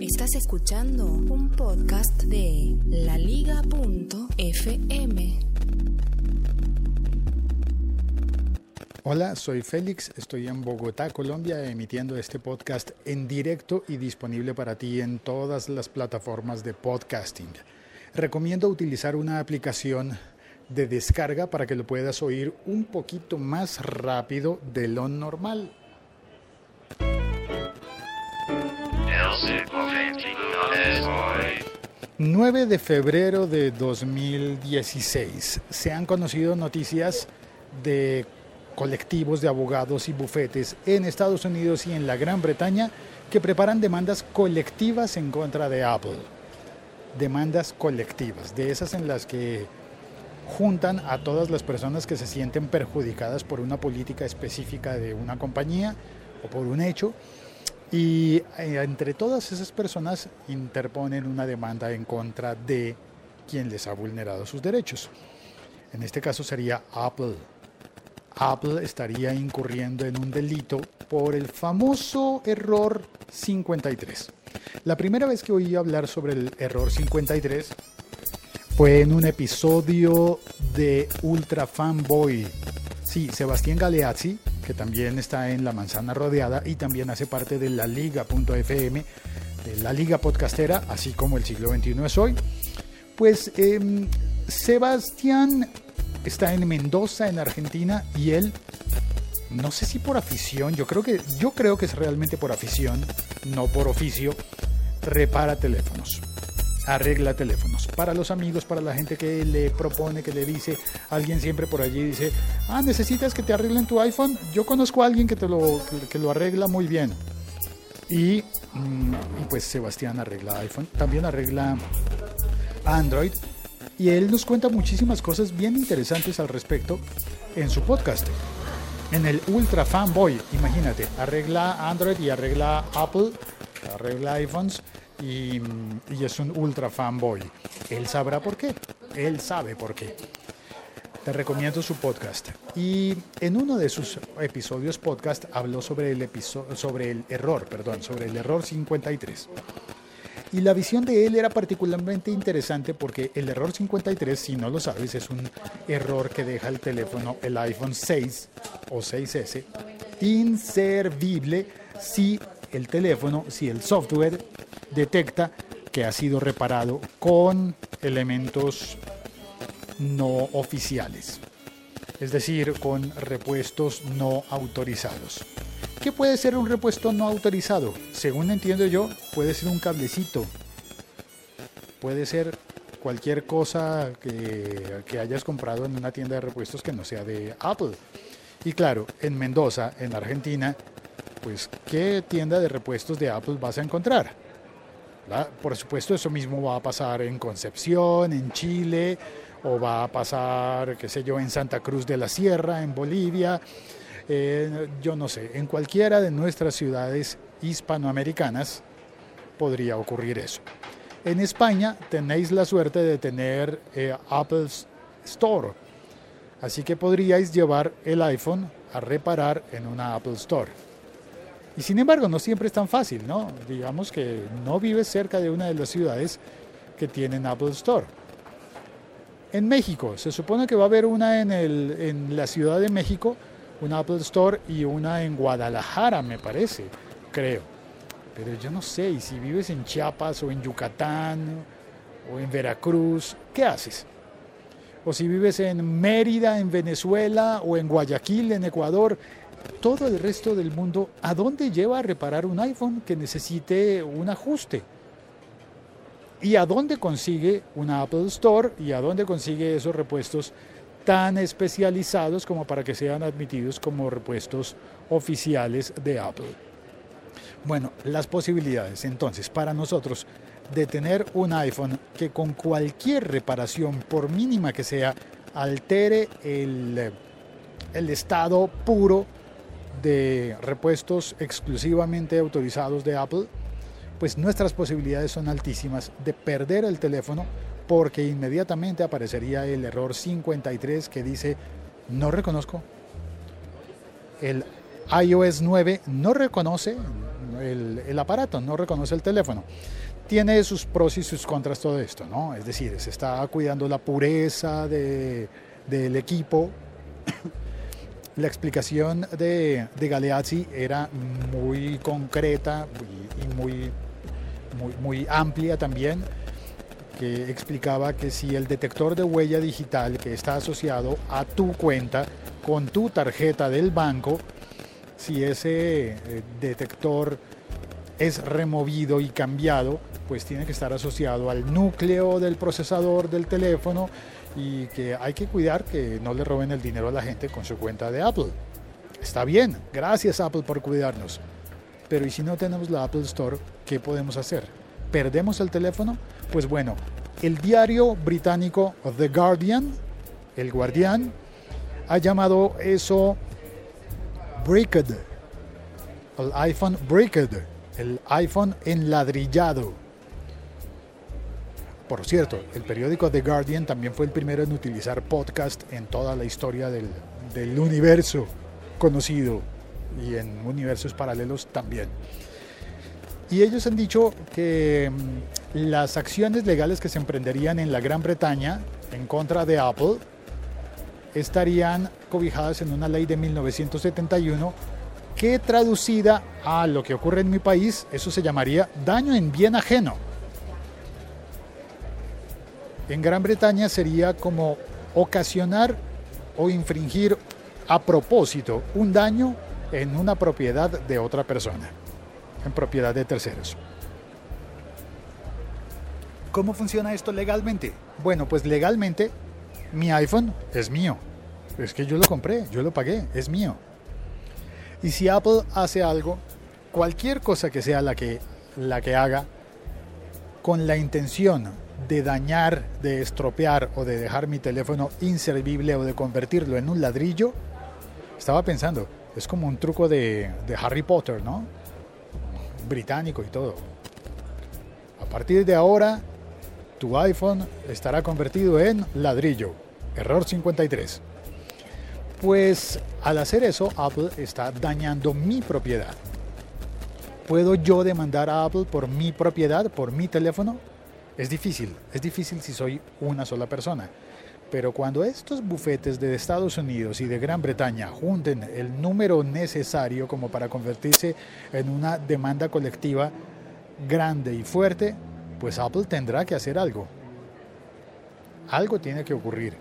Estás escuchando un podcast de laliga.fm. Hola, soy Félix, estoy en Bogotá, Colombia, emitiendo este podcast en directo y disponible para ti en todas las plataformas de podcasting. Recomiendo utilizar una aplicación de descarga para que lo puedas oír un poquito más rápido de lo normal. 9 de febrero de 2016. Se han conocido noticias de colectivos de abogados y bufetes en Estados Unidos y en la Gran Bretaña que preparan demandas colectivas en contra de Apple. Demandas colectivas, de esas en las que juntan a todas las personas que se sienten perjudicadas por una política específica de una compañía o por un hecho y eh, entre todas esas personas interponen una demanda en contra de quien les ha vulnerado sus derechos. En este caso sería Apple. Apple estaría incurriendo en un delito por el famoso error 53. La primera vez que oí hablar sobre el error 53 fue en un episodio de Ultra Fanboy. Sí, Sebastián Galeazzi que también está en La Manzana Rodeada y también hace parte de la Liga.fm, de la Liga Podcastera, así como el siglo XXI es hoy. Pues em, Sebastián está en Mendoza, en Argentina, y él, no sé si por afición, yo creo que, yo creo que es realmente por afición, no por oficio, repara teléfonos arregla teléfonos. Para los amigos, para la gente que le propone, que le dice, alguien siempre por allí dice, ah, necesitas que te arreglen tu iPhone. Yo conozco a alguien que te lo, que lo arregla muy bien. Y, mm, y pues Sebastián arregla iPhone, también arregla Android. Y él nos cuenta muchísimas cosas bien interesantes al respecto en su podcast. En el Ultra Fanboy, imagínate, arregla Android y arregla Apple, arregla iPhones y, es un ultra fanboy. Él sabrá por qué. Él sabe por qué. Te recomiendo su podcast. Y en uno de sus episodios podcast habló sobre el, sobre el error, perdón, sobre el error 53. Y la visión de él era particularmente interesante porque el error 53, si no lo sabes, es un error que deja el teléfono, el iPhone 6 o 6S, inservible si el teléfono, si el software detecta que ha sido reparado con elementos no oficiales, es decir, con repuestos no autorizados. ¿Qué puede ser un repuesto no autorizado? Según entiendo yo, puede ser un cablecito, puede ser cualquier cosa que, hayas comprado en una tienda de repuestos que no sea de Apple. Y claro, en Mendoza, en Argentina, pues ¿qué tienda de repuestos de Apple vas a encontrar? Por supuesto, eso mismo va a pasar en Concepción, en Chile, o va a pasar, qué sé yo, en Santa Cruz de la Sierra, en Bolivia, yo no sé, en cualquiera de nuestras ciudades hispanoamericanas podría ocurrir eso. En España tenéis la suerte de tener eh, Apple Store, así que podríais llevar el iPhone a reparar en una Apple Store. Y sin embargo, no siempre es tan fácil, ¿no? Digamos que no vives cerca de una de las ciudades que tienen Apple Store. En México, se supone que va a haber una en, el, en la Ciudad de México, una Apple Store y una en Guadalajara, me parece, creo. Pero yo no sé, y si vives en Chiapas o en Yucatán o en Veracruz, ¿qué haces? O si vives en Mérida, en Venezuela o en Guayaquil, en Ecuador, todo el resto del mundo, ¿a dónde lleva a reparar un iPhone que necesite un ajuste? ¿Y a dónde consigue una Apple Store y a dónde consigue esos repuestos tan especializados como para que sean admitidos como repuestos oficiales de Apple? Bueno, las posibilidades entonces para nosotros de tener un iPhone que con cualquier reparación, por mínima que sea, altere el, el estado puro de repuestos exclusivamente autorizados de Apple, pues nuestras posibilidades son altísimas de perder el teléfono porque inmediatamente aparecería el error 53 que dice no reconozco. El iOS 9 no reconoce, el, el aparato, no reconoce el teléfono tiene sus pros y sus contras todo esto, ¿no? Es decir, se está cuidando la pureza de, del equipo. La explicación de, Galeazzi era muy concreta y, muy, muy, muy amplia también, que explicaba que si el detector de huella digital que está asociado a tu cuenta con tu tarjeta del banco, si ese eh, detector es removido y cambiado, pues tiene que estar asociado al núcleo del procesador del teléfono y que hay que cuidar que no le roben el dinero a la gente con su cuenta de Apple. Está bien, gracias Apple por cuidarnos. Pero ¿y si no tenemos la Apple Store, qué podemos hacer? ¿Perdemos el teléfono? Pues bueno, el diario británico The Guardian, el Guardián, ha llamado eso Bricked, el iPhone Bricked, el iPhone enladrillado. Por cierto, el periódico The Guardian también fue el primero en utilizar podcast en toda la historia del, universo conocido y en universos paralelos también. Y ellos han dicho que mm, las acciones legales que se emprenderían en la Gran Bretaña en contra de Apple estarían cobijadas en una ley de 1971 que traducida a lo que ocurre en mi país, eso se llamaría daño en bien ajeno en Gran Bretaña sería como ocasionar o infringir a propósito un daño en una propiedad de otra persona, en propiedad de terceros. ¿Cómo funciona esto legalmente? Bueno, pues legalmente mi iPhone es mío. Es que yo lo compré, yo lo pagué, es mío. Y si Apple hace algo, cualquier cosa que sea la que, la que haga, con la intención de dañar, de estropear o de dejar mi teléfono inservible o de convertirlo en un ladrillo, estaba pensando, es como un truco de, de Harry Potter, ¿no? Británico y todo. A partir de ahora, tu iPhone estará convertido en ladrillo. Error 53. Pues al hacer eso, Apple está dañando mi propiedad. ¿Puedo yo demandar a Apple por mi propiedad, por mi teléfono? Es difícil, es difícil si soy una sola persona. Pero cuando estos bufetes de Estados Unidos y de Gran Bretaña junten el número necesario como para convertirse en una demanda colectiva grande y fuerte, pues Apple tendrá que hacer algo. Algo tiene que ocurrir,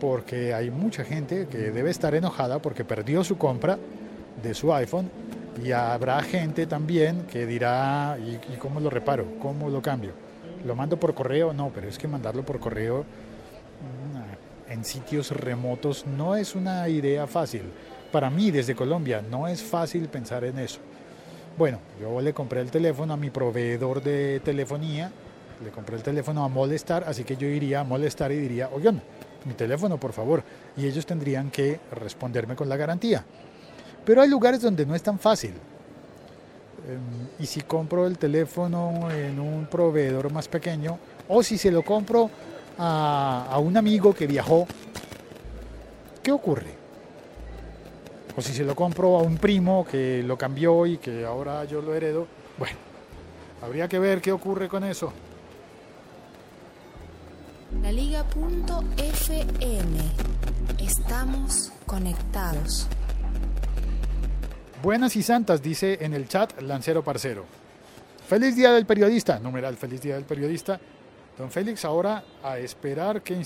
porque hay mucha gente que debe estar enojada porque perdió su compra de su iPhone y habrá gente también que dirá, ¿y, cómo lo reparo? ¿Cómo lo cambio? ¿Lo mando por correo? No, pero es que mandarlo por correo en sitios remotos no es una idea fácil. Para mí, desde Colombia, no es fácil pensar en eso. Bueno, yo le compré el teléfono a mi proveedor de telefonía, le compré el teléfono a Molestar, así que yo iría a Molestar y diría, oigan, mi teléfono, por favor. Y ellos tendrían que responderme con la garantía. Pero hay lugares donde no es tan fácil. Em, y si compro el teléfono en un proveedor más pequeño o si se lo compro a, un amigo que viajó, ¿qué ocurre? O si se lo compro a un primo que lo cambió y que ahora yo lo heredo, bueno, habría que ver qué ocurre con eso. La Liga.fm. Estamos conectados. Buenas y santas, dice en el chat Lancero Parcero. Feliz Día del Periodista, numeral, feliz Día del Periodista. Don Félix, ahora a esperar que,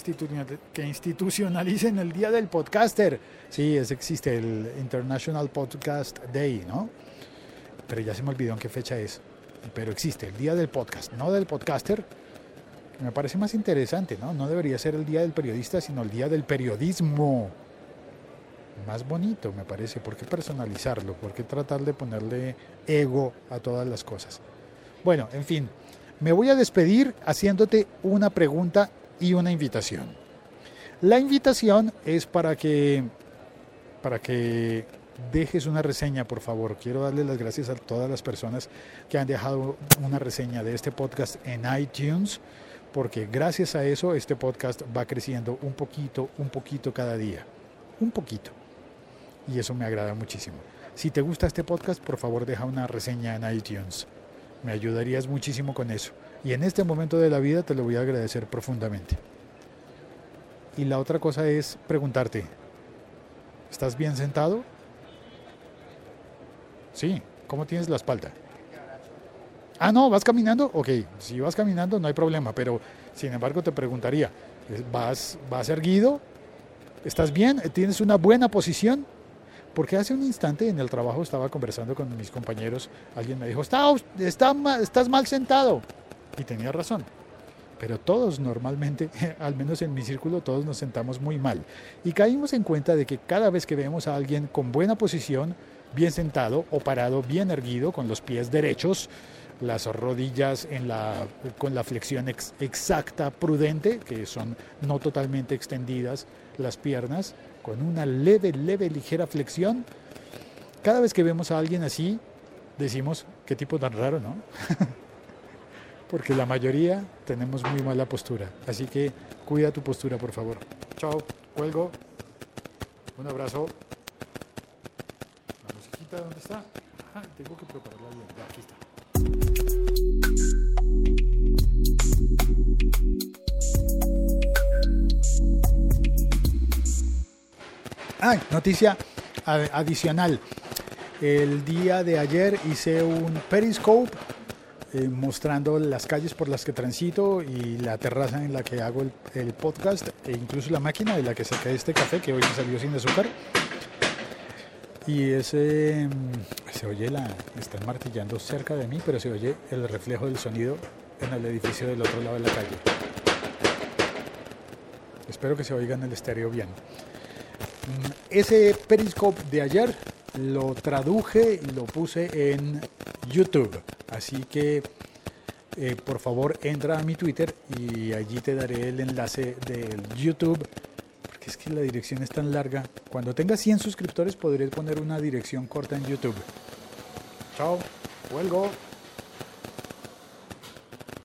que institucionalicen el Día del Podcaster. Sí, es, existe el International Podcast Day, ¿no? Pero ya se me olvidó en qué fecha es. Pero existe el Día del Podcast, no del Podcaster. Me parece más interesante, ¿no? No debería ser el Día del Periodista, sino el Día del Periodismo más bonito, me parece. ¿Por qué personalizarlo? ¿Por qué tratar de ponerle ego a todas las cosas? Bueno, en fin, me voy a despedir haciéndote una pregunta y una invitación. La invitación es para que para que dejes una reseña, por favor. Quiero darle las gracias a todas las personas que han dejado una reseña de este podcast en iTunes, porque gracias a eso este podcast va creciendo un poquito, un poquito cada día. Un poquito y eso me agrada muchísimo. Si te gusta este podcast, por favor deja una reseña en iTunes. Me ayudarías muchísimo con eso. Y en este momento de la vida te lo voy a agradecer profundamente. Y la otra cosa es preguntarte, ¿estás bien sentado? Sí, ¿cómo tienes la espalda? Ah, no, ¿vas caminando? Ok, si vas caminando no hay problema, pero sin embargo te preguntaría, ¿vas, vas erguido? ¿Estás bien? ¿Tienes una buena posición? Porque hace un instante en el trabajo estaba conversando con mis compañeros, alguien me dijo, está, está, estás mal sentado. Y tenía razón. Pero todos normalmente, al menos en mi círculo, todos nos sentamos muy mal. Y caímos en cuenta de que cada vez que vemos a alguien con buena posición, bien sentado o parado, bien erguido, con los pies derechos, las rodillas con la flexión exacta, prudente, que son no totalmente extendidas las piernas, con una leve, leve, ligera flexión. Cada vez que vemos a alguien así, decimos, qué tipo tan raro, ¿no? Porque la mayoría tenemos muy mala postura. Así que cuida tu postura, por favor. Chao, cuelgo. Un abrazo. La musiquita, ¿dónde está? tengo que prepararla bien. aquí está. Ah, noticia adicional. El día de ayer hice un periscope eh, mostrando las calles por las que transito y la terraza en la que hago el, podcast e incluso la máquina de la que saqué este café que hoy me salió sin azúcar. Y ese mm, se oye la están martillando cerca de mí, pero se oye el reflejo del sonido en el edificio del otro lado de la calle. Espero que se oiga en el estéreo bien. Ese Periscope de ayer lo traduje y lo puse en YouTube. Así que eh, por favor entra a mi Twitter y allí te daré el enlace del YouTube. Porque es que la dirección es tan larga. Cuando tenga 100 suscriptores podré poner una dirección corta en YouTube. Chao, vuelvo.